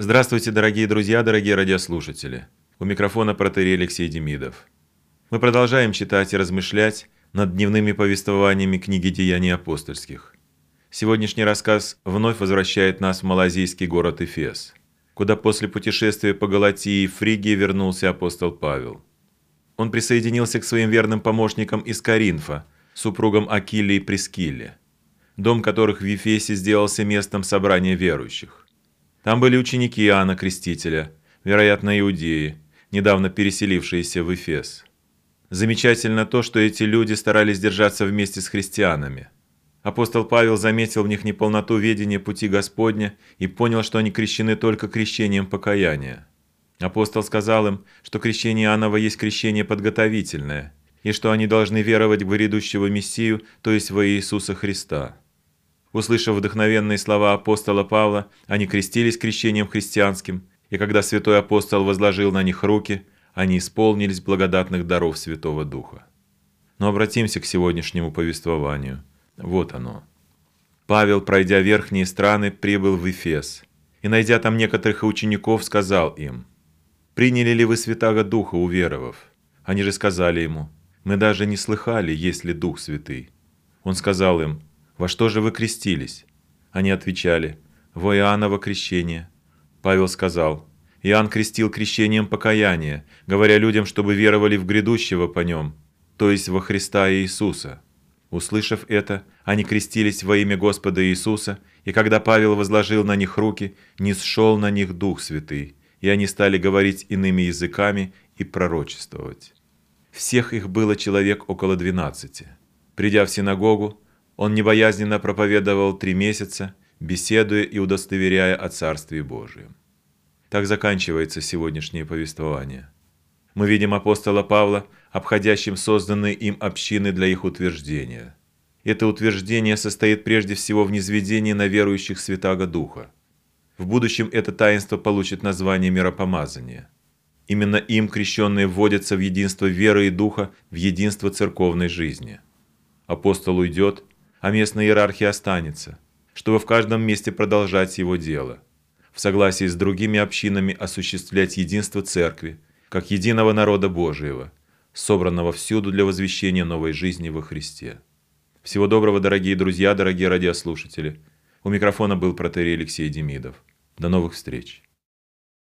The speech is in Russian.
Здравствуйте, дорогие друзья, дорогие радиослушатели. У микрофона протерей Алексей Демидов. Мы продолжаем читать и размышлять над дневными повествованиями книги «Деяний апостольских». Сегодняшний рассказ вновь возвращает нас в малазийский город Эфес, куда после путешествия по Галатии и Фригии вернулся апостол Павел. Он присоединился к своим верным помощникам из Коринфа, супругам Акилле и Прескилле, дом которых в Ефесе сделался местом собрания верующих. Там были ученики Иоанна Крестителя, вероятно, иудеи, недавно переселившиеся в Эфес. Замечательно то, что эти люди старались держаться вместе с христианами. Апостол Павел заметил в них неполноту ведения пути Господня и понял, что они крещены только крещением покаяния. Апостол сказал им, что крещение Иоаннова есть крещение подготовительное, и что они должны веровать в грядущего Мессию, то есть во Иисуса Христа. Услышав вдохновенные слова апостола Павла, они крестились крещением христианским, и когда святой апостол возложил на них руки, они исполнились благодатных даров Святого Духа. Но обратимся к сегодняшнему повествованию. Вот оно. Павел, пройдя верхние страны, прибыл в Эфес, и, найдя там некоторых учеников, сказал им, «Приняли ли вы Святаго Духа, уверовав?» Они же сказали ему, «Мы даже не слыхали, есть ли Дух Святый». Он сказал им, «Во что же вы крестились?» Они отвечали, «Во Иоанново крещение». Павел сказал, «Иоанн крестил крещением покаяния, говоря людям, чтобы веровали в грядущего по нем, то есть во Христа Иисуса». Услышав это, они крестились во имя Господа Иисуса, и когда Павел возложил на них руки, не сшел на них Дух Святый, и они стали говорить иными языками и пророчествовать. Всех их было человек около двенадцати. Придя в синагогу, он небоязненно проповедовал три месяца, беседуя и удостоверяя о Царстве Божьем. Так заканчивается сегодняшнее повествование. Мы видим апостола Павла, обходящим созданные им общины для их утверждения. Это утверждение состоит прежде всего в низведении на верующих Святаго Духа. В будущем это таинство получит название миропомазания. Именно им крещенные вводятся в единство веры и духа, в единство церковной жизни. Апостол уйдет, а местная иерархия останется, чтобы в каждом месте продолжать его дело, в согласии с другими общинами осуществлять единство церкви, как единого народа Божьего, собранного всюду для возвещения новой жизни во Христе. Всего доброго, дорогие друзья, дорогие радиослушатели. У микрофона был протерей Алексей Демидов. До новых встреч.